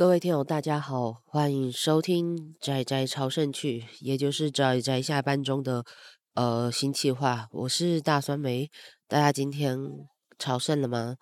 各位听友，大家好，欢迎收听《宅宅朝圣去》，也就是宅宅下班中的呃新企划。我是大酸梅，大家今天朝圣了吗？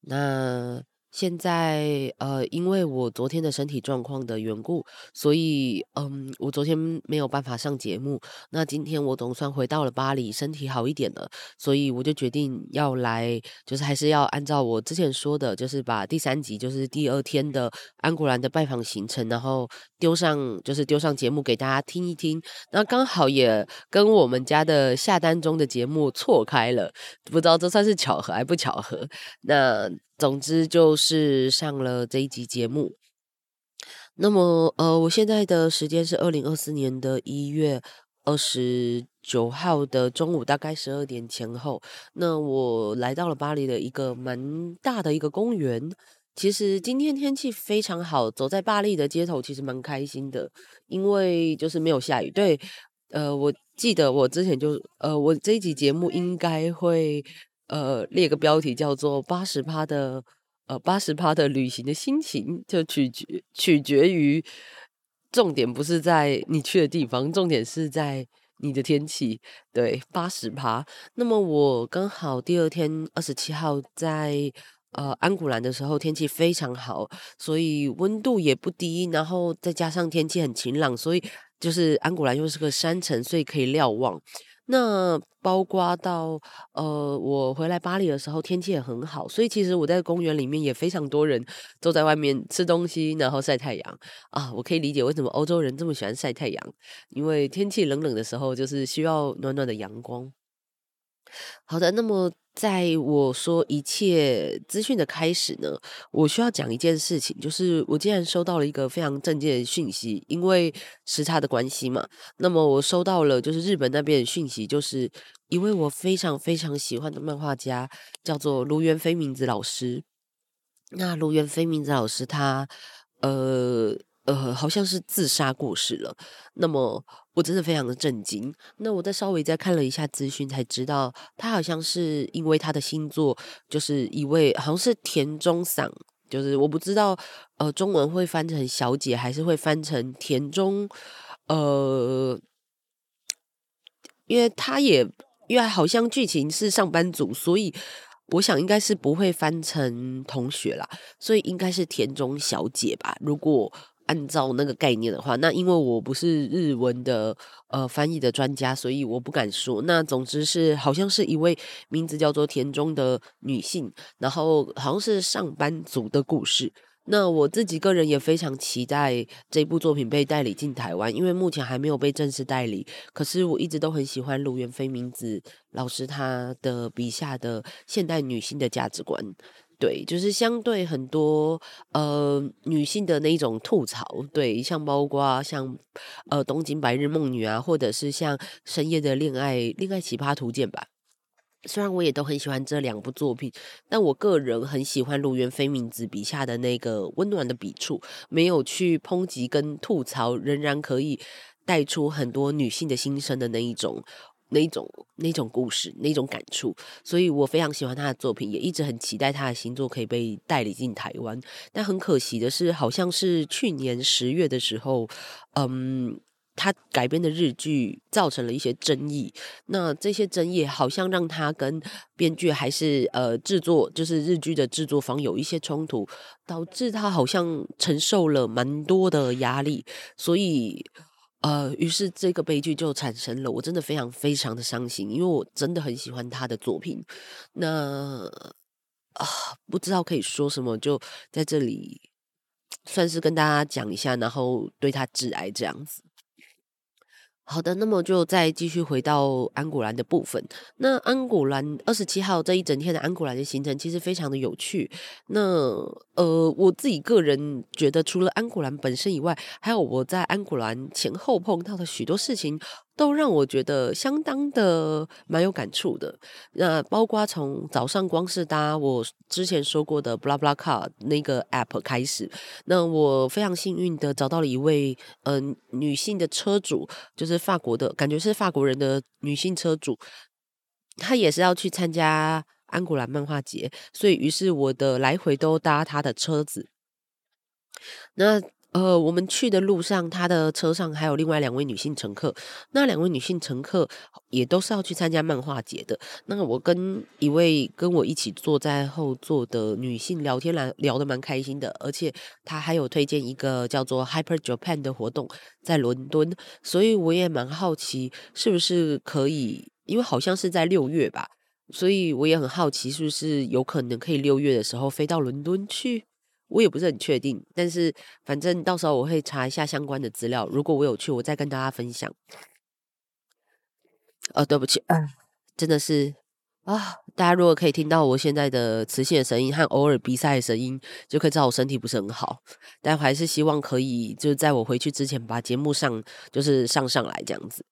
那。现在呃，因为我昨天的身体状况的缘故，所以嗯，我昨天没有办法上节目。那今天我总算回到了巴黎，身体好一点了，所以我就决定要来，就是还是要按照我之前说的，就是把第三集，就是第二天的安古兰的拜访行程，然后丢上，就是丢上节目给大家听一听。那刚好也跟我们家的下单中的节目错开了，不知道这算是巧合还不巧合？那。总之就是上了这一集节目。那么，呃，我现在的时间是二零二四年的一月二十九号的中午，大概十二点前后。那我来到了巴黎的一个蛮大的一个公园。其实今天天气非常好，走在巴黎的街头其实蛮开心的，因为就是没有下雨。对，呃，我记得我之前就，呃，我这一集节目应该会。呃，列个标题叫做“八十趴的呃八十趴的旅行的心情”，就取决取决于重点不是在你去的地方，重点是在你的天气。对，八十趴。那么我刚好第二天二十七号在呃安古兰的时候，天气非常好，所以温度也不低，然后再加上天气很晴朗，所以就是安古兰又是个山城，所以可以瞭望。那包括到呃，我回来巴黎的时候，天气也很好，所以其实我在公园里面也非常多人坐在外面吃东西，然后晒太阳啊。我可以理解为什么欧洲人这么喜欢晒太阳，因为天气冷冷的时候，就是需要暖暖的阳光。好的，那么。在我说一切资讯的开始呢，我需要讲一件事情，就是我竟然收到了一个非常震惊的讯息，因为时差的关系嘛。那么我收到了就是日本那边的讯息，就是一位我非常非常喜欢的漫画家，叫做卢原飞明子老师。那卢原飞明子老师他呃。呃，好像是自杀过世了。那么我真的非常的震惊。那我再稍微再看了一下资讯，才知道他好像是因为他的星座，就是一位好像是田中桑，就是我不知道呃中文会翻成小姐还是会翻成田中，呃，因为他也因为好像剧情是上班族，所以我想应该是不会翻成同学啦，所以应该是田中小姐吧。如果按照那个概念的话，那因为我不是日文的呃翻译的专家，所以我不敢说。那总之是好像是一位名字叫做田中的女性，然后好像是上班族的故事。那我自己个人也非常期待这部作品被代理进台湾，因为目前还没有被正式代理。可是我一直都很喜欢芦原飞明子老师他的笔下的现代女性的价值观。对，就是相对很多呃女性的那一种吐槽，对，像包括像呃东京白日梦女啊，或者是像深夜的恋爱恋爱奇葩图鉴吧。虽然我也都很喜欢这两部作品，但我个人很喜欢卢原飞明子笔下的那个温暖的笔触，没有去抨击跟吐槽，仍然可以带出很多女性的心声的那一种。那种那种故事，那种感触，所以我非常喜欢他的作品，也一直很期待他的新作可以被代理进台湾。但很可惜的是，好像是去年十月的时候，嗯，他改编的日剧造成了一些争议。那这些争议好像让他跟编剧还是呃制作，就是日剧的制作方有一些冲突，导致他好像承受了蛮多的压力，所以。呃，于是这个悲剧就产生了，我真的非常非常的伤心，因为我真的很喜欢他的作品。那啊，不知道可以说什么，就在这里算是跟大家讲一下，然后对他致哀这样子。好的，那么就再继续回到安古兰的部分。那安古兰二十七号这一整天的安古兰的行程其实非常的有趣。那呃，我自己个人觉得，除了安古兰本身以外，还有我在安古兰前后碰到的许多事情。都让我觉得相当的蛮有感触的。那包括从早上光是搭我之前说过的 BlaBlaCar 那个 app 开始，那我非常幸运的找到了一位嗯、女性的车主，就是法国的，感觉是法国人的女性车主，她也是要去参加安古兰漫画节，所以于是我的来回都搭她的车子。那呃，我们去的路上，他的车上还有另外两位女性乘客。那两位女性乘客也都是要去参加漫画节的。那我跟一位跟我一起坐在后座的女性聊天，来聊得蛮开心的。而且她还有推荐一个叫做 Hyper Japan 的活动在伦敦，所以我也蛮好奇是不是可以，因为好像是在六月吧，所以我也很好奇是不是有可能可以六月的时候飞到伦敦去。我也不是很确定，但是反正到时候我会查一下相关的资料。如果我有去，我再跟大家分享。哦，对不起，嗯，真的是啊！大家如果可以听到我现在的磁性的声音和偶尔鼻塞的声音，就可以知道我身体不是很好。但还是希望可以，就是在我回去之前把节目上，就是上上来这样子。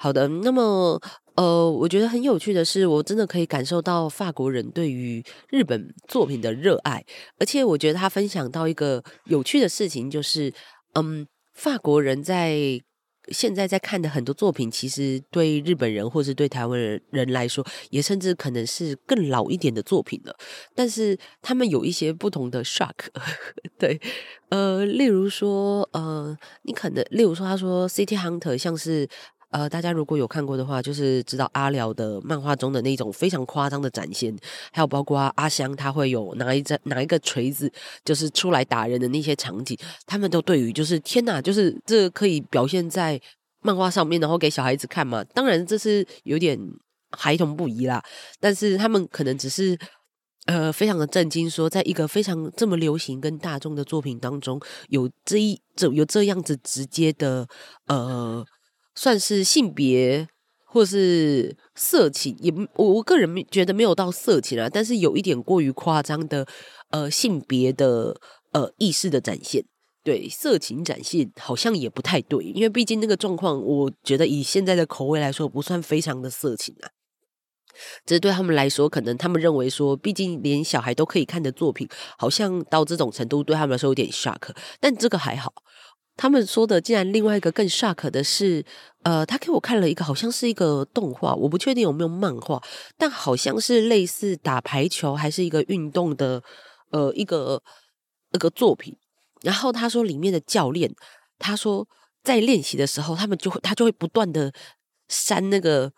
好的，那么呃，我觉得很有趣的是，我真的可以感受到法国人对于日本作品的热爱，而且我觉得他分享到一个有趣的事情，就是嗯，法国人在现在在看的很多作品，其实对日本人或是对台湾人人来说，也甚至可能是更老一点的作品了，但是他们有一些不同的 shock，对，呃，例如说，呃，你可能，例如说，他说 City Hunter 像是。呃，大家如果有看过的话，就是知道阿辽的漫画中的那种非常夸张的展现，还有包括阿香他会有拿一只拿一个锤子，就是出来打人的那些场景，他们都对于就是天哪，就是这可以表现在漫画上面，然后给小孩子看嘛？当然这是有点孩童不宜啦，但是他们可能只是呃非常的震惊，说在一个非常这么流行跟大众的作品当中，有这一这有这样子直接的呃。算是性别或是色情，也我我个人觉得没有到色情啊，但是有一点过于夸张的呃性别的呃意识的展现，对色情展现好像也不太对，因为毕竟那个状况，我觉得以现在的口味来说，不算非常的色情啊。这对他们来说，可能他们认为说，毕竟连小孩都可以看的作品，好像到这种程度对他们来说有点 shock，但这个还好。他们说的，竟然另外一个更 shock 的是，呃，他给我看了一个，好像是一个动画，我不确定有没有漫画，但好像是类似打排球还是一个运动的，呃，一个一个作品。然后他说里面的教练，他说在练习的时候，他们就会他就会不断的删那个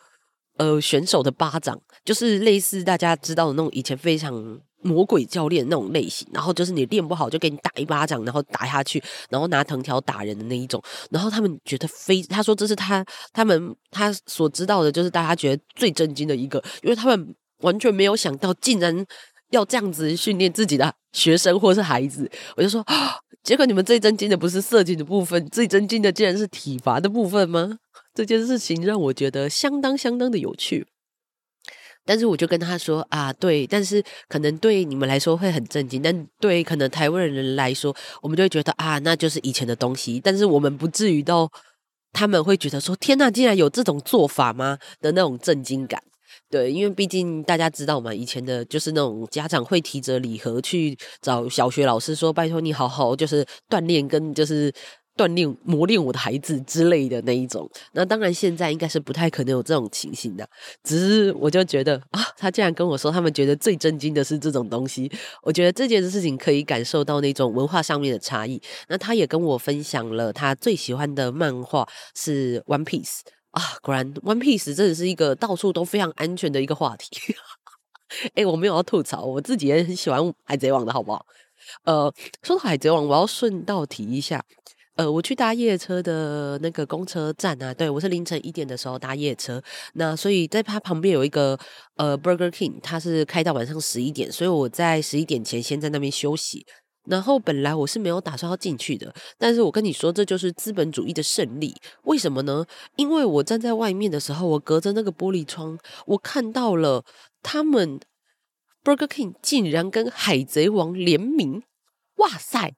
呃选手的巴掌，就是类似大家知道的那种以前非常。魔鬼教练那种类型，然后就是你练不好就给你打一巴掌，然后打下去，然后拿藤条打人的那一种。然后他们觉得非，他说这是他他们他所知道的，就是大家觉得最震惊的一个，因为他们完全没有想到，竟然要这样子训练自己的学生或是孩子。我就说，结果你们最震惊的不是射击的部分，最震惊的竟然是体罚的部分吗？这件事情让我觉得相当相当的有趣。但是我就跟他说啊，对，但是可能对你们来说会很震惊，但对可能台湾人来说，我们就会觉得啊，那就是以前的东西。但是我们不至于到他们会觉得说，天呐，竟然有这种做法吗？的那种震惊感。对，因为毕竟大家知道嘛，以前的就是那种家长会提着礼盒去找小学老师说，拜托你好好就是锻炼跟就是。锻炼磨练我的孩子之类的那一种，那当然现在应该是不太可能有这种情形的。只是我就觉得啊，他竟然跟我说他们觉得最震惊的是这种东西，我觉得这件事情可以感受到那种文化上面的差异。那他也跟我分享了他最喜欢的漫画是 One Piece 啊，果然 One Piece 真的是一个到处都非常安全的一个话题。哎，我没有要吐槽，我自己也很喜欢海贼王的好不好？呃，说到海贼王，我要顺道提一下。呃，我去搭夜车的那个公车站啊，对，我是凌晨一点的时候搭夜车，那所以在它旁边有一个呃 Burger King，它是开到晚上十一点，所以我在十一点前先在那边休息。然后本来我是没有打算要进去的，但是我跟你说，这就是资本主义的胜利。为什么呢？因为我站在外面的时候，我隔着那个玻璃窗，我看到了他们 Burger King 竟然跟海贼王联名，哇塞！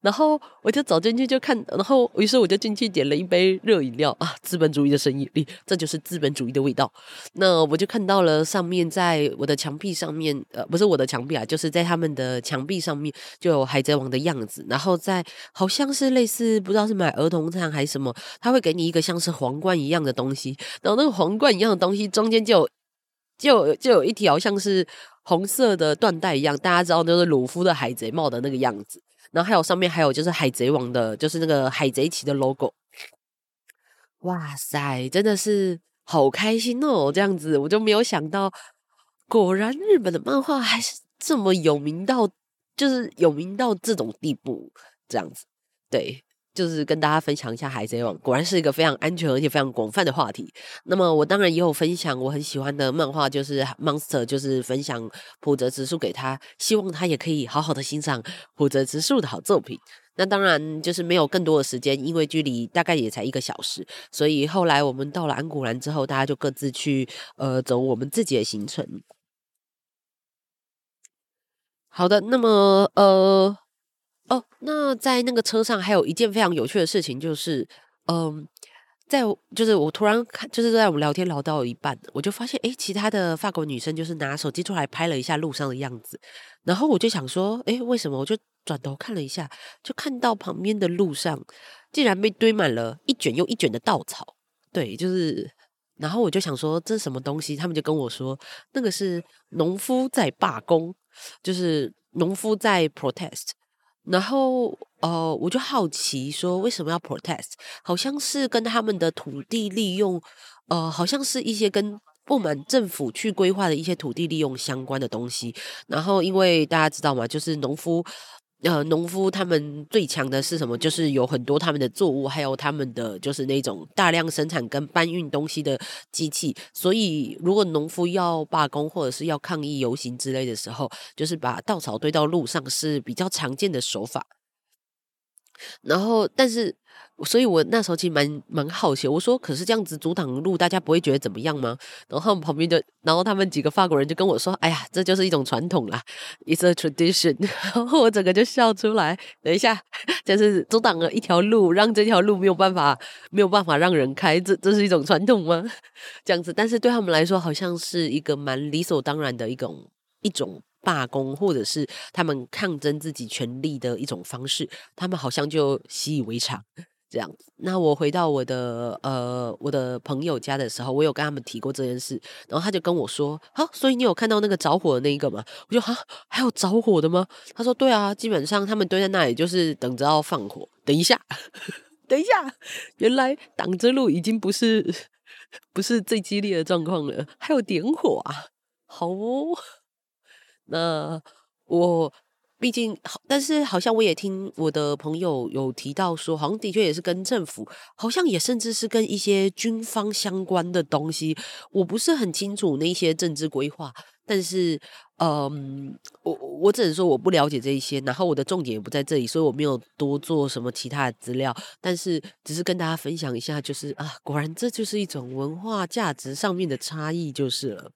然后我就走进去就看，然后于是我就进去点了一杯热饮料啊！资本主义的生意，这就是资本主义的味道。那我就看到了上面在我的墙壁上面，呃，不是我的墙壁啊，就是在他们的墙壁上面就有海贼王的样子。然后在好像是类似不知道是买儿童餐还是什么，他会给你一个像是皇冠一样的东西，然后那个皇冠一样的东西中间就有就就有一条像是红色的缎带一样，大家知道就是鲁夫的海贼帽的那个样子。然后还有上面还有就是海贼王的，就是那个海贼旗的 logo。哇塞，真的是好开心哦！这样子我就没有想到，果然日本的漫画还是这么有名到，就是有名到这种地步，这样子，对。就是跟大家分享一下《海贼王》，果然是一个非常安全而且非常广泛的话题。那么我当然也有分享我很喜欢的漫画，就是《Monster》，就是分享浦泽直树给他，希望他也可以好好的欣赏浦泽直树的好作品。那当然就是没有更多的时间，因为距离大概也才一个小时，所以后来我们到了安古兰之后，大家就各自去呃走我们自己的行程。好的，那么呃。哦，那在那个车上还有一件非常有趣的事情，就是，嗯，在就是我突然看，就是在我们聊天聊到一半，我就发现，诶，其他的法国女生就是拿手机出来拍了一下路上的样子，然后我就想说，诶，为什么？我就转头看了一下，就看到旁边的路上竟然被堆满了一卷又一卷的稻草，对，就是，然后我就想说，这是什么东西？他们就跟我说，那个是农夫在罢工，就是农夫在 protest。然后，呃，我就好奇说，为什么要 protest？好像是跟他们的土地利用，呃，好像是一些跟不满政府去规划的一些土地利用相关的东西。然后，因为大家知道嘛，就是农夫。呃，农夫他们最强的是什么？就是有很多他们的作物，还有他们的就是那种大量生产跟搬运东西的机器。所以，如果农夫要罢工或者是要抗议游行之类的时候，就是把稻草堆到路上是比较常见的手法。然后，但是。所以我那时候其实蛮蛮好奇，我说：“可是这样子阻挡路，大家不会觉得怎么样吗？”然后他们旁边就，然后他们几个法国人就跟我说：“哎呀，这就是一种传统啦，It's a tradition。”然后我整个就笑出来。等一下，就是阻挡了一条路，让这条路没有办法没有办法让人开，这这是一种传统吗？这样子，但是对他们来说，好像是一个蛮理所当然的一种一种罢工，或者是他们抗争自己权利的一种方式，他们好像就习以为常。这样子，那我回到我的呃我的朋友家的时候，我有跟他们提过这件事，然后他就跟我说：“好，所以你有看到那个着火的那一个吗？”我就：“哈，还有着火的吗？”他说：“对啊，基本上他们堆在那里就是等着要放火。等一下，等一下，原来挡着路已经不是 不是最激烈的状况了，还有点火啊！好哦，那我。”毕竟好，但是好像我也听我的朋友有提到说，好像的确也是跟政府，好像也甚至是跟一些军方相关的东西。我不是很清楚那些政治规划，但是，嗯，我我只能说我不了解这一些，然后我的重点也不在这里，所以我没有多做什么其他的资料。但是，只是跟大家分享一下，就是啊，果然这就是一种文化价值上面的差异，就是了。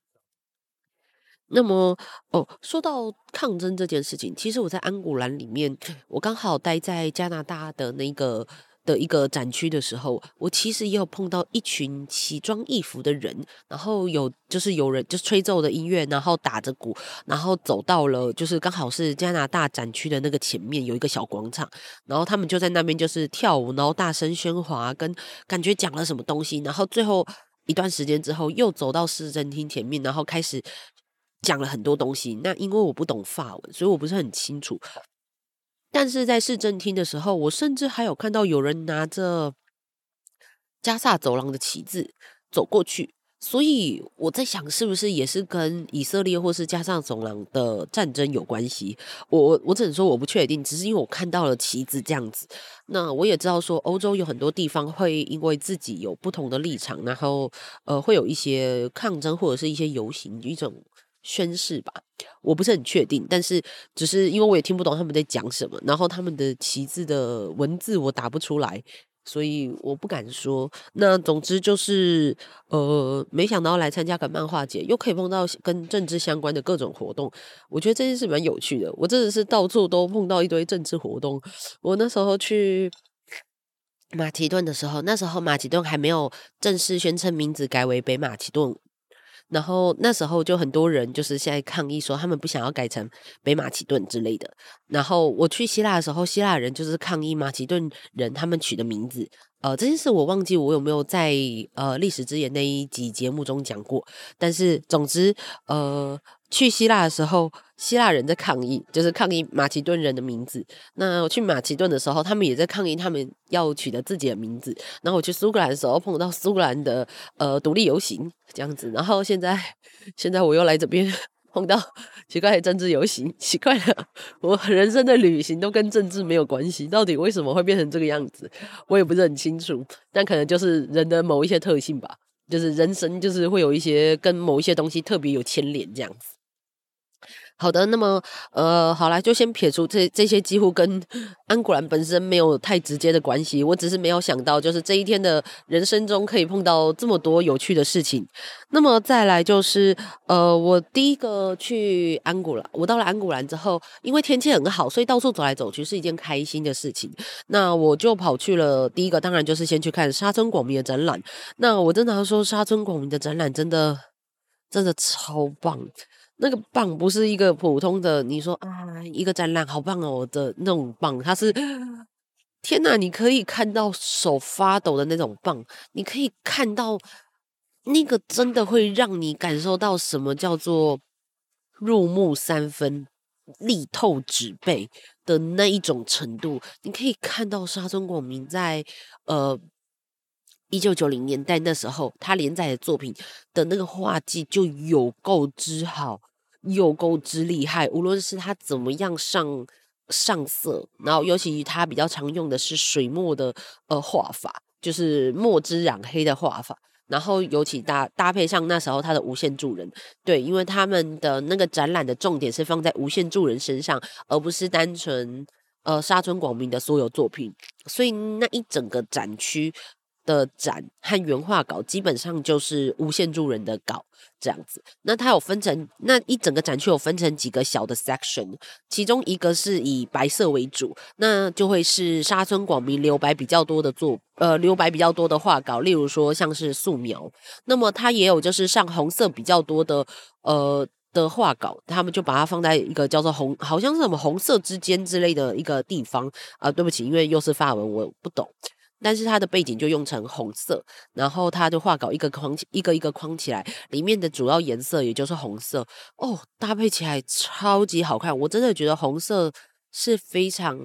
那么哦，说到抗争这件事情，其实我在安古兰里面，我刚好待在加拿大的那个的一个展区的时候，我其实也有碰到一群奇装异服的人，然后有就是有人就是吹奏的音乐，然后打着鼓，然后走到了就是刚好是加拿大展区的那个前面有一个小广场，然后他们就在那边就是跳舞，然后大声喧哗，跟感觉讲了什么东西，然后最后一段时间之后又走到市政厅前面，然后开始。讲了很多东西，那因为我不懂法文，所以我不是很清楚。但是在市政厅的时候，我甚至还有看到有人拿着加萨走廊的旗帜走过去，所以我在想，是不是也是跟以色列或是加萨走廊的战争有关系？我我只能说我不确定，只是因为我看到了旗帜这样子。那我也知道说，欧洲有很多地方会因为自己有不同的立场，然后呃，会有一些抗争或者是一些游行一种。宣誓吧，我不是很确定，但是只是因为我也听不懂他们在讲什么，然后他们的旗帜的文字我打不出来，所以我不敢说。那总之就是，呃，没想到来参加个漫画节，又可以碰到跟政治相关的各种活动，我觉得这件事蛮有趣的。我真的是到处都碰到一堆政治活动。我那时候去马其顿的时候，那时候马其顿还没有正式宣称名字改为北马其顿。然后那时候就很多人就是现在抗议说他们不想要改成北马其顿之类的。然后我去希腊的时候，希腊人就是抗议马其顿人他们取的名字。呃，这件事我忘记我有没有在呃历史之眼那一集节目中讲过。但是总之，呃，去希腊的时候，希腊人在抗议，就是抗议马其顿人的名字。那我去马其顿的时候，他们也在抗议，他们要取得自己的名字。然后我去苏格兰的时候，碰到苏格兰的呃独立游行这样子。然后现在，现在我又来这边碰到奇怪的政治游行，奇怪了，我人生的旅行都跟政治没有关系，到底为什么会变成这个样子？我也不是很清楚，但可能就是人的某一些特性吧，就是人生就是会有一些跟某一些东西特别有牵连这样子。好的，那么呃，好啦，就先撇除这这些几乎跟安古兰本身没有太直接的关系。我只是没有想到，就是这一天的人生中可以碰到这么多有趣的事情。那么再来就是呃，我第一个去安古兰，我到了安古兰之后，因为天气很好，所以到处走来走去是一件开心的事情。那我就跑去了第一个，当然就是先去看沙村广明的展览。那我真的要说，沙村广明的展览真的真的超棒。那个棒不是一个普通的，你说啊，一个展览好棒哦的那种棒，它是天哪！你可以看到手发抖的那种棒，你可以看到那个真的会让你感受到什么叫做入木三分、力透纸背的那一种程度。你可以看到沙村广明在呃。一九九零年代那时候，他连载的作品的那个画技就有够之好，有够之厉害。无论是他怎么样上上色，然后尤其他比较常用的是水墨的呃画法，就是墨汁染黑的画法。然后尤其搭搭配上那时候他的无限助人，对，因为他们的那个展览的重点是放在无限助人身上，而不是单纯呃沙村广明的所有作品，所以那一整个展区。的展和原画稿基本上就是无限住人的稿这样子。那它有分成那一整个展区有分成几个小的 section，其中一个是以白色为主，那就会是沙村广明留白比较多的作呃留白比较多的画稿，例如说像是素描。那么它也有就是上红色比较多的呃的画稿，他们就把它放在一个叫做红好像是什么红色之间之类的一个地方啊、对不起，因为又是法文，我不懂。但是它的背景就用成红色，然后它的画稿一个框一个一个框起来，里面的主要颜色也就是红色哦，搭配起来超级好看。我真的觉得红色是非常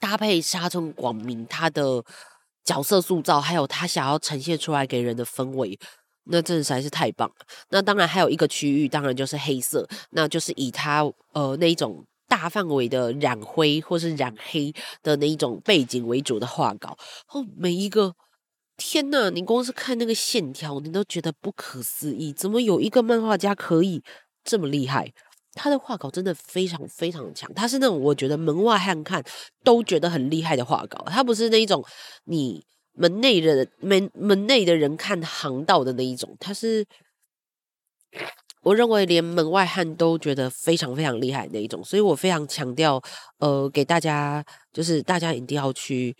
搭配沙村广明他的角色塑造，还有他想要呈现出来给人的氛围，那真的实在是太棒了。那当然还有一个区域，当然就是黑色，那就是以他呃那一种。大范围的染灰或是染黑的那一种背景为主的画稿，哦，每一个天呐，你光是看那个线条，你都觉得不可思议，怎么有一个漫画家可以这么厉害？他的画稿真的非常非常强，他是那种我觉得门外汉看都觉得很厉害的画稿，他不是那一种你门内的门门内的人看行道的那一种，他是。我认为连门外汉都觉得非常非常厉害那一种，所以我非常强调，呃，给大家就是大家一定要去。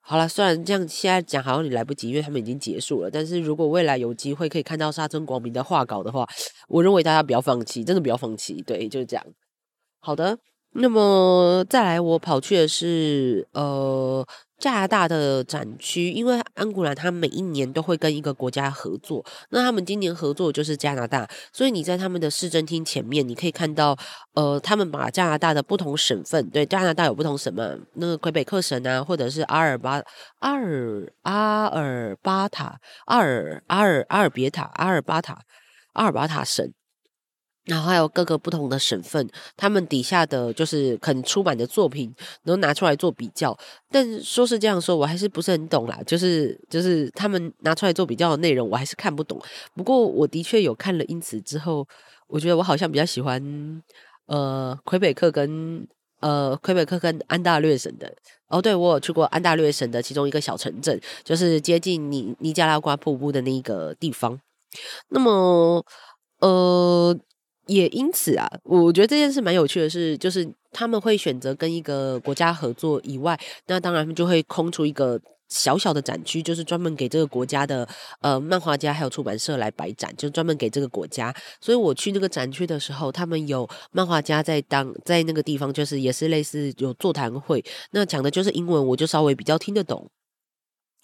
好了，虽然这样现在讲好像你来不及，因为他们已经结束了。但是如果未来有机会可以看到沙村广明的画稿的话，我认为大家不要放弃，真的不要放弃。对，就是这样。好的，那么再来，我跑去的是呃。加拿大的展区，因为安古兰他每一年都会跟一个国家合作，那他们今年合作就是加拿大，所以你在他们的市政厅前面，你可以看到，呃，他们把加拿大的不同省份，对，加拿大有不同省嘛，那个魁北克省啊，或者是阿尔巴阿尔阿尔巴塔阿尔阿尔阿尔别塔阿尔巴塔阿尔巴塔省。然后还有各个不同的省份，他们底下的就是可能出版的作品，都拿出来做比较。但说是这样说，我还是不是很懂啦。就是就是他们拿出来做比较的内容，我还是看不懂。不过我的确有看了，因此之后，我觉得我好像比较喜欢呃魁北克跟呃魁北克跟安大略省的。哦，对，我有去过安大略省的其中一个小城镇，就是接近尼尼加拉瓜瀑布的那一个地方。那么呃。也因此啊，我觉得这件事蛮有趣的是，就是他们会选择跟一个国家合作以外，那当然就会空出一个小小的展区，就是专门给这个国家的呃漫画家还有出版社来摆展，就专门给这个国家。所以我去那个展区的时候，他们有漫画家在当在那个地方，就是也是类似有座谈会，那讲的就是英文，我就稍微比较听得懂。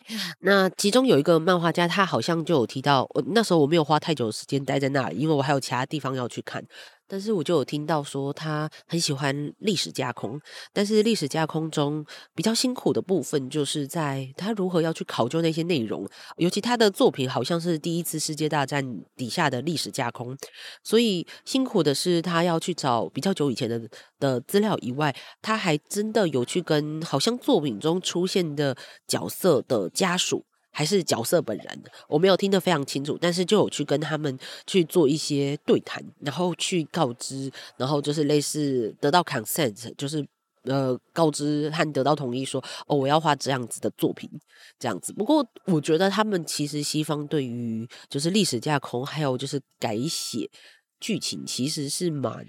那其中有一个漫画家，他好像就有提到，我那时候我没有花太久的时间待在那里，因为我还有其他地方要去看。但是我就有听到说他很喜欢历史架空，但是历史架空中比较辛苦的部分，就是在他如何要去考究那些内容。尤其他的作品好像是第一次世界大战底下的历史架空，所以辛苦的是他要去找比较久以前的的资料以外，他还真的有去跟好像作品中出现的角色的家属。还是角色本人，我没有听得非常清楚，但是就有去跟他们去做一些对谈，然后去告知，然后就是类似得到 consent，就是呃告知和得到同意说，哦，我要画这样子的作品，这样子。不过我觉得他们其实西方对于就是历史架空，还有就是改写剧情，其实是蛮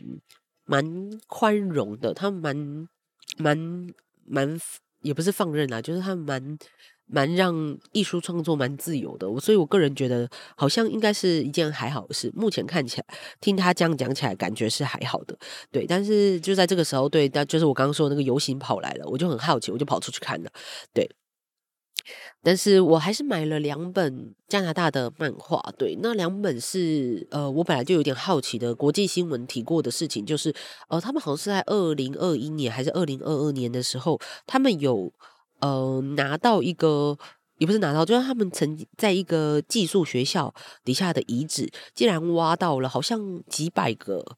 蛮宽容的，他们蛮蛮蛮也不是放任啊，就是他们蛮。蛮让艺术创作蛮自由的，我所以我个人觉得好像应该是一件还好的事。目前看起来，听他这样讲起来，感觉是还好的。对，但是就在这个时候，对，但就是我刚刚说的那个游行跑来了，我就很好奇，我就跑出去看了。对，但是我还是买了两本加拿大的漫画。对，那两本是呃，我本来就有点好奇的国际新闻提过的事情，就是呃，他们好像是在二零二一年还是二零二二年的时候，他们有。呃，拿到一个也不是拿到，就是他们曾经在一个寄宿学校底下的遗址，竟然挖到了好像几百个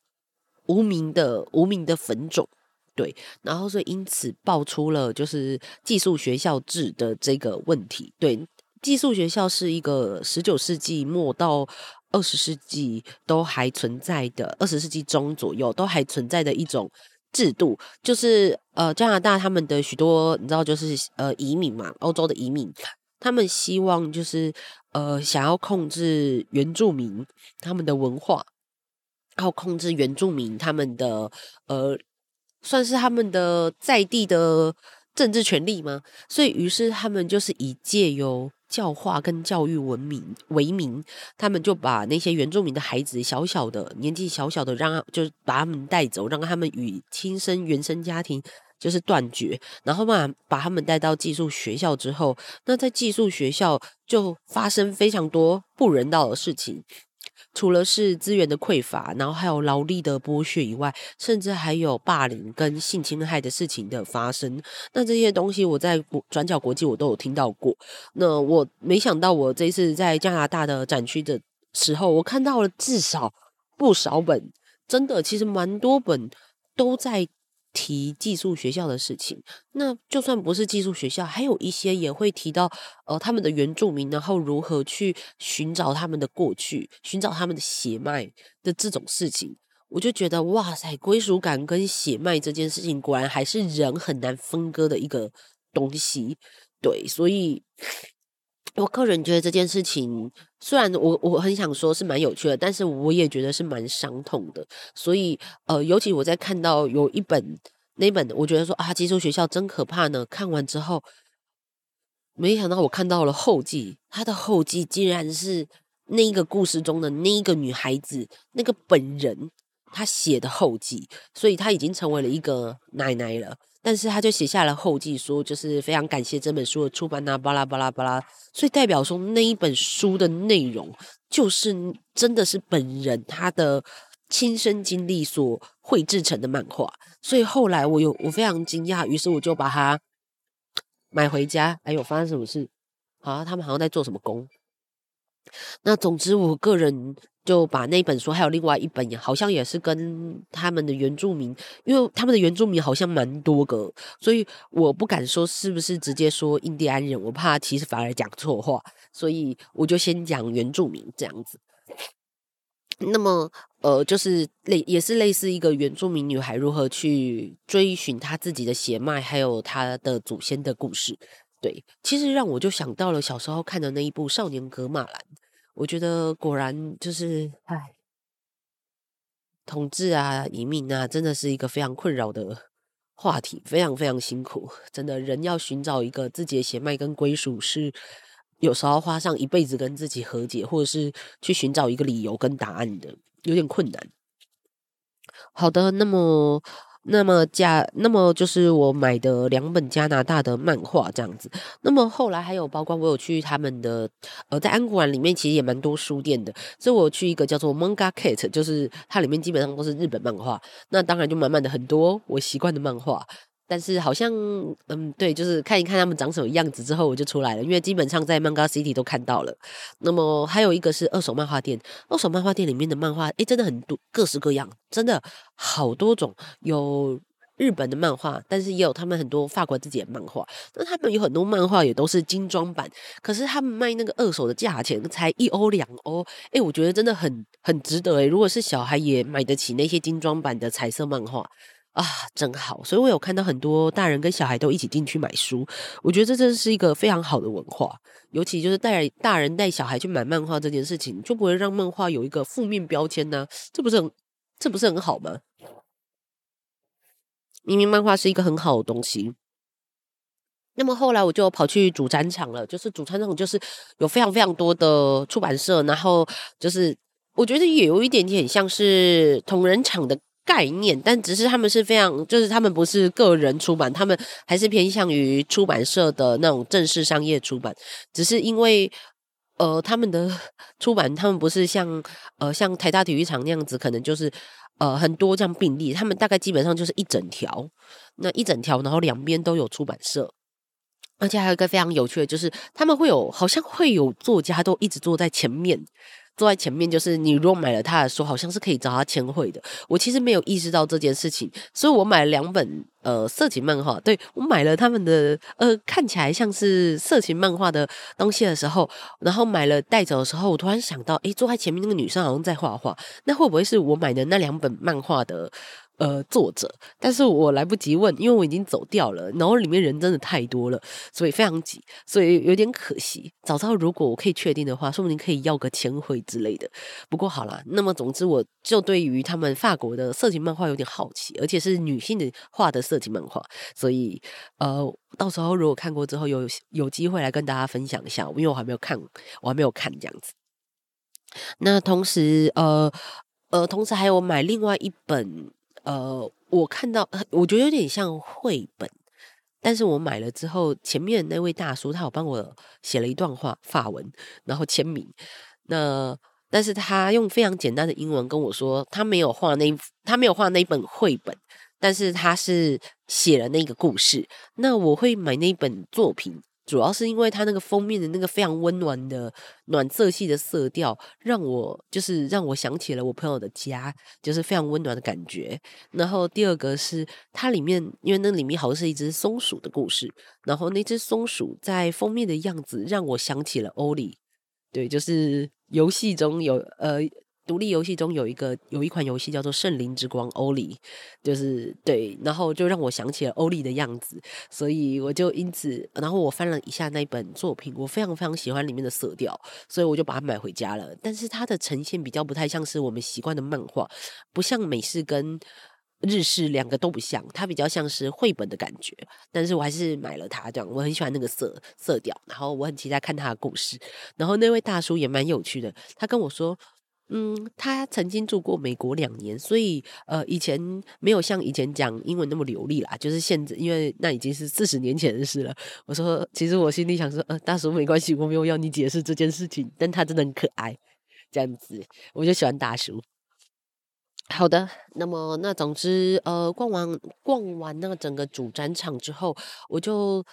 无名的无名的坟冢，对，然后所以因此爆出了就是寄宿学校制的这个问题。对，寄宿学校是一个十九世纪末到二十世纪都还存在的，二十世纪中左右都还存在的一种。制度就是呃，加拿大他们的许多你知道，就是呃移民嘛，欧洲的移民，他们希望就是呃想要控制原住民他们的文化，然后控制原住民他们的呃算是他们的在地的政治权利吗？所以于是他们就是以借由。教化跟教育文明为名，他们就把那些原住民的孩子，小小的年纪小小的，让就是把他们带走，让他们与亲生原生家庭就是断绝，然后嘛，把他们带到寄宿学校之后，那在寄宿学校就发生非常多不人道的事情。除了是资源的匮乏，然后还有劳力的剥削以外，甚至还有霸凌跟性侵害的事情的发生。那这些东西我在转角国际我都有听到过。那我没想到，我这次在加拿大的展区的时候，我看到了至少不少本，真的，其实蛮多本都在。提寄宿学校的事情，那就算不是寄宿学校，还有一些也会提到，呃，他们的原住民，然后如何去寻找他们的过去，寻找他们的血脉的这种事情，我就觉得哇塞，归属感跟血脉这件事情，果然还是人很难分割的一个东西，对，所以。我个人觉得这件事情，虽然我我很想说是蛮有趣的，但是我也觉得是蛮伤痛的。所以，呃，尤其我在看到有一本那本，我觉得说啊，寄宿学校真可怕呢。看完之后，没想到我看到了后记，他的后记竟然是那一个故事中的那一个女孩子，那个本人他写的后记，所以他已经成为了一个奶奶了。但是他就写下了后记，说就是非常感谢这本书的出版呐，巴拉巴拉巴拉。所以代表说那一本书的内容，就是真的是本人他的亲身经历所绘制成的漫画。所以后来我有我非常惊讶，于是我就把它 买回家。哎呦，发生什么事？好啊，他们好像在做什么工。那总之，我个人。就把那本书，还有另外一本，好像也是跟他们的原住民，因为他们的原住民好像蛮多个，所以我不敢说是不是直接说印第安人，我怕其实反而讲错话，所以我就先讲原住民这样子。那么，呃，就是类也是类似一个原住民女孩如何去追寻她自己的血脉，还有她的祖先的故事。对，其实让我就想到了小时候看的那一部《少年格玛兰》。我觉得果然就是，唉，统治啊、移民啊，真的是一个非常困扰的话题，非常非常辛苦。真的，人要寻找一个自己的血脉跟归属，是有时候花上一辈子跟自己和解，或者是去寻找一个理由跟答案的，有点困难。好的，那么那么加，那么就是我买的两本加拿大的漫画这样子。那么后来还有包括我有去他们的呃，在安古兰里面其实也蛮多书店的，所以我去一个叫做 Manga Cat，就是它里面基本上都是日本漫画。那当然就满满的很多我习惯的漫画。但是好像，嗯，对，就是看一看他们长什么样子之后，我就出来了。因为基本上在 Manga City 都看到了。那么还有一个是二手漫画店，二手漫画店里面的漫画，诶，真的很多，各式各样，真的好多种。有日本的漫画，但是也有他们很多法国自己的漫画。那他们有很多漫画也都是精装版，可是他们卖那个二手的价钱才一欧两欧，诶，我觉得真的很很值得诶。如果是小孩也买得起那些精装版的彩色漫画。啊，真好！所以我有看到很多大人跟小孩都一起进去买书，我觉得这真是一个非常好的文化。尤其就是带大人带小孩去买漫画这件事情，就不会让漫画有一个负面标签呢、这不是很，这不是很好吗？明明漫画是一个很好的东西。那么后来我就跑去主展场了，就是主展场就是有非常非常多的出版社，然后就是我觉得也有一点点像是同人场的。概念，但只是他们是非常，就是他们不是个人出版，他们还是偏向于出版社的那种正式商业出版。只是因为，呃，他们的出版，他们不是像呃像台大体育场那样子，可能就是呃很多这样病例，他们大概基本上就是一整条，那一整条，然后两边都有出版社，而且还有一个非常有趣的，就是他们会有好像会有作家都一直坐在前面。坐在前面，就是你如果买了他的书，好像是可以找他签绘的。我其实没有意识到这件事情，所以我买了两本呃色情漫画。对，我买了他们的呃看起来像是色情漫画的东西的时候，然后买了带走的时候，我突然想到，诶，坐在前面那个女生好像在画画，那会不会是我买的那两本漫画的？呃，作者，但是我来不及问，因为我已经走掉了，然后里面人真的太多了，所以非常挤，所以有点可惜。早知道如果我可以确定的话，说不定可以要个签绘之类的。不过好啦，那么总之，我就对于他们法国的色情漫画有点好奇，而且是女性的画的色情漫画，所以呃，到时候如果看过之后有有机会来跟大家分享一下，因为我还没有看，我还没有看这样子。那同时，呃呃，同时还有买另外一本。呃，我看到，我觉得有点像绘本，但是我买了之后，前面那位大叔他有帮我写了一段话，法文，然后签名。那但是他用非常简单的英文跟我说，他没有画那，他没有画那本绘本，但是他是写了那个故事。那我会买那本作品。主要是因为它那个封面的那个非常温暖的暖色系的色调，让我就是让我想起了我朋友的家，就是非常温暖的感觉。然后第二个是它里面，因为那里面好像是一只松鼠的故事，然后那只松鼠在封面的样子让我想起了欧里，对，就是游戏中有呃。独立游戏中有一个有一款游戏叫做《圣灵之光》欧里，就是对，然后就让我想起了欧里的样子，所以我就因此，然后我翻了一下那本作品，我非常非常喜欢里面的色调，所以我就把它买回家了。但是它的呈现比较不太像是我们习惯的漫画，不像美式跟日式两个都不像，它比较像是绘本的感觉。但是我还是买了它，这样我很喜欢那个色色调，然后我很期待看它的故事。然后那位大叔也蛮有趣的，他跟我说。嗯，他曾经住过美国两年，所以呃，以前没有像以前讲英文那么流利啦。就是现在，因为那已经是四十年前的事了。我说，其实我心里想说，呃，大叔没关系，我没有要你解释这件事情，但他真的很可爱，这样子，我就喜欢大叔。好的，那么那总之，呃，逛完逛完那个整个主展场之后，我就。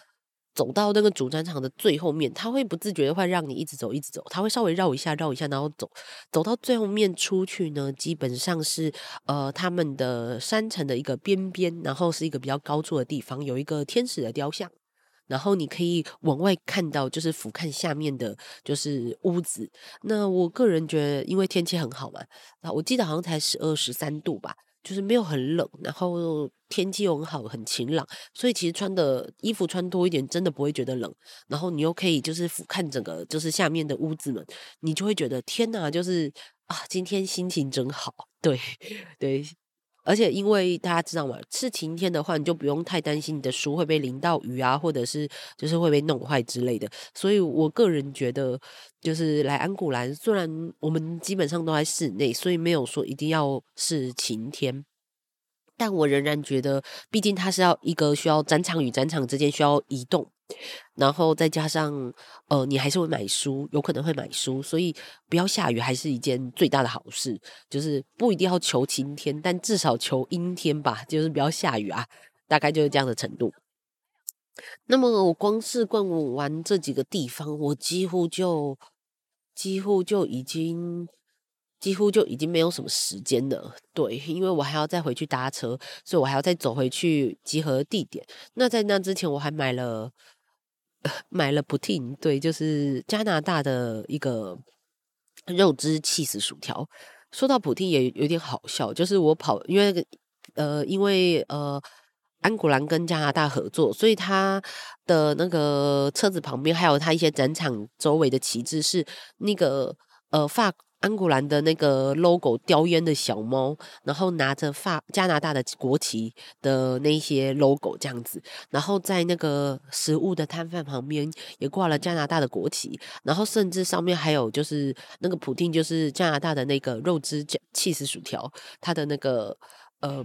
走到那个主战场的最后面，他会不自觉的会让你一直走，一直走。他会稍微绕一下，绕一下，然后走，走到最后面出去呢，基本上是呃他们的山城的一个边边，然后是一个比较高处的地方，有一个天使的雕像，然后你可以往外看到，就是俯瞰下面的，就是屋子。那我个人觉得，因为天气很好嘛，啊，我记得好像才十二十三度吧。就是没有很冷，然后天气又很好，很晴朗，所以其实穿的衣服穿多一点，真的不会觉得冷。然后你又可以就是俯瞰整个就是下面的屋子们，你就会觉得天哪，就是啊，今天心情真好。对 对，而且因为大家知道嘛，是晴天的话，你就不用太担心你的书会被淋到雨啊，或者是就是会被弄坏之类的。所以我个人觉得。就是来安古兰，虽然我们基本上都在室内，所以没有说一定要是晴天，但我仍然觉得，毕竟它是要一个需要展场与展场之间需要移动，然后再加上呃，你还是会买书，有可能会买书，所以不要下雨还是一件最大的好事。就是不一定要求晴天，但至少求阴天吧，就是不要下雨啊，大概就是这样的程度。那么我光是逛完这几个地方，我几乎就几乎就已经。几乎就已经没有什么时间了，对，因为我还要再回去搭车，所以我还要再走回去集合地点。那在那之前，我还买了买了普汀对，就是加拿大的一个肉汁气死薯条。说到 Poutine 也有点好笑，就是我跑，因为呃，因为呃，安古兰跟加拿大合作，所以他的那个车子旁边还有他一些展场周围的旗帜是那个呃法。安古兰的那个 logo 叼烟的小猫，然后拿着法加拿大的国旗的那些 logo 这样子，然后在那个食物的摊贩旁边也挂了加拿大的国旗，然后甚至上面还有就是那个普定，就是加拿大的那个肉汁起司薯条，它的那个呃。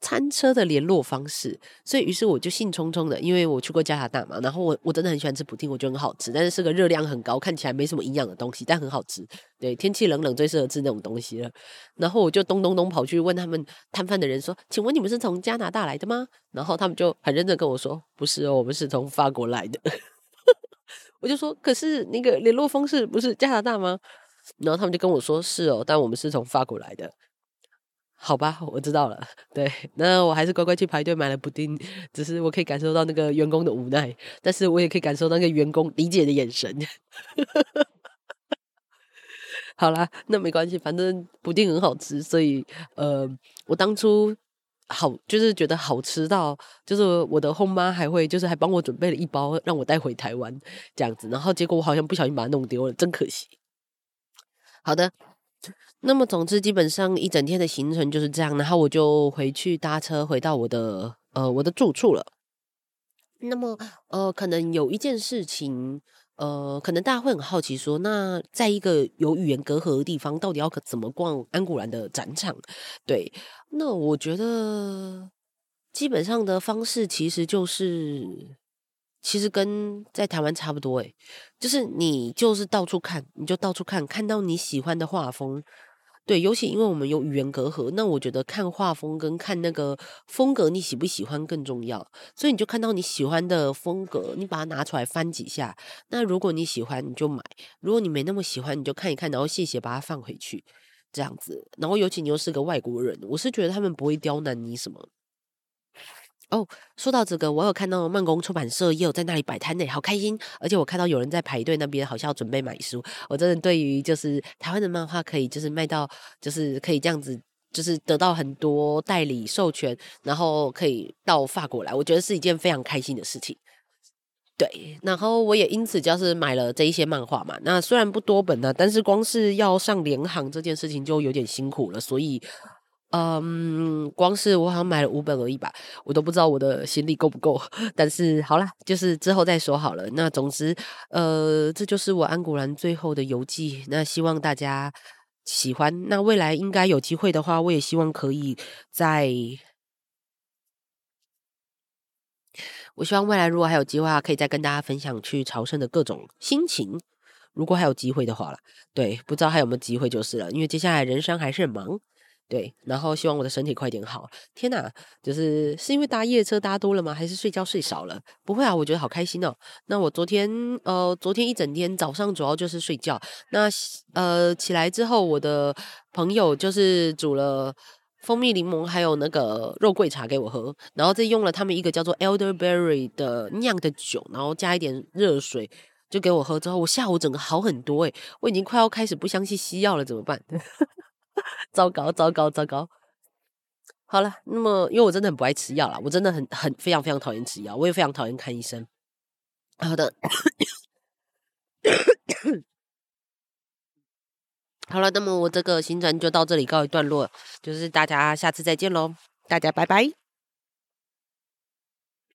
餐车的联络方式，所以于是我就兴冲冲的，因为我去过加拿大嘛，然后我我真的很喜欢吃补丁，我觉得很好吃，但是是个热量很高，看起来没什么营养的东西，但很好吃。对，天气冷冷最适合吃那种东西了。然后我就咚咚咚跑去问他们摊贩的人说：“请问你们是从加拿大来的吗？”然后他们就很认真跟我说：“不是哦，我们是从法国来的。”我就说：“可是那个联络方式不是加拿大吗？”然后他们就跟我说：“是哦，但我们是从法国来的。”好吧，我知道了。对，那我还是乖乖去排队买了布丁。只是我可以感受到那个员工的无奈，但是我也可以感受到那个员工理解的眼神。好啦，那没关系，反正布丁很好吃，所以呃，我当初好就是觉得好吃到，就是我的后妈还会就是还帮我准备了一包让我带回台湾这样子，然后结果我好像不小心把它弄丢了，真可惜。好的。那么，总之，基本上一整天的行程就是这样，然后我就回去搭车回到我的呃我的住处了。那么，呃，可能有一件事情，呃，可能大家会很好奇说，那在一个有语言隔阂的地方，到底要怎么逛安古兰的展场？对，那我觉得基本上的方式其实就是。其实跟在台湾差不多诶，就是你就是到处看，你就到处看，看到你喜欢的画风，对，尤其因为我们有语言隔阂，那我觉得看画风跟看那个风格你喜不喜欢更重要，所以你就看到你喜欢的风格，你把它拿出来翻几下，那如果你喜欢你就买，如果你没那么喜欢你就看一看，然后谢谢把它放回去，这样子，然后尤其你又是个外国人，我是觉得他们不会刁难你什么。哦，说到这个，我有看到慢工出版社也有在那里摆摊呢，好开心！而且我看到有人在排队那边，好像要准备买书。我真的对于就是台湾的漫画可以就是卖到，就是可以这样子，就是得到很多代理授权，然后可以到法国来，我觉得是一件非常开心的事情。对，然后我也因此就是买了这一些漫画嘛。那虽然不多本呢，但是光是要上联航这件事情就有点辛苦了，所以。嗯，光是我好像买了五本而已吧，我都不知道我的行李够不够。但是好啦，就是之后再说好了。那总之，呃，这就是我安古兰最后的游记。那希望大家喜欢。那未来应该有机会的话，我也希望可以在。我希望未来如果还有机会，可以再跟大家分享去朝圣的各种心情。如果还有机会的话了，对，不知道还有没有机会就是了。因为接下来人生还是很忙。对，然后希望我的身体快点好。天哪，就是是因为搭夜车搭多了吗？还是睡觉睡少了？不会啊，我觉得好开心哦。那我昨天呃，昨天一整天早上主要就是睡觉。那呃，起来之后，我的朋友就是煮了蜂蜜柠檬还有那个肉桂茶给我喝，然后再用了他们一个叫做 Elderberry 的酿的酒，然后加一点热水就给我喝。之后我下午整个好很多诶，我已经快要开始不相信西药了，怎么办？糟糕，糟糕，糟糕！好了，那么因为我真的很不爱吃药啦，我真的很很非常非常讨厌吃药，我也非常讨厌看医生。好的，好了，那么我这个行程就到这里告一段落，就是大家下次再见喽，大家拜拜。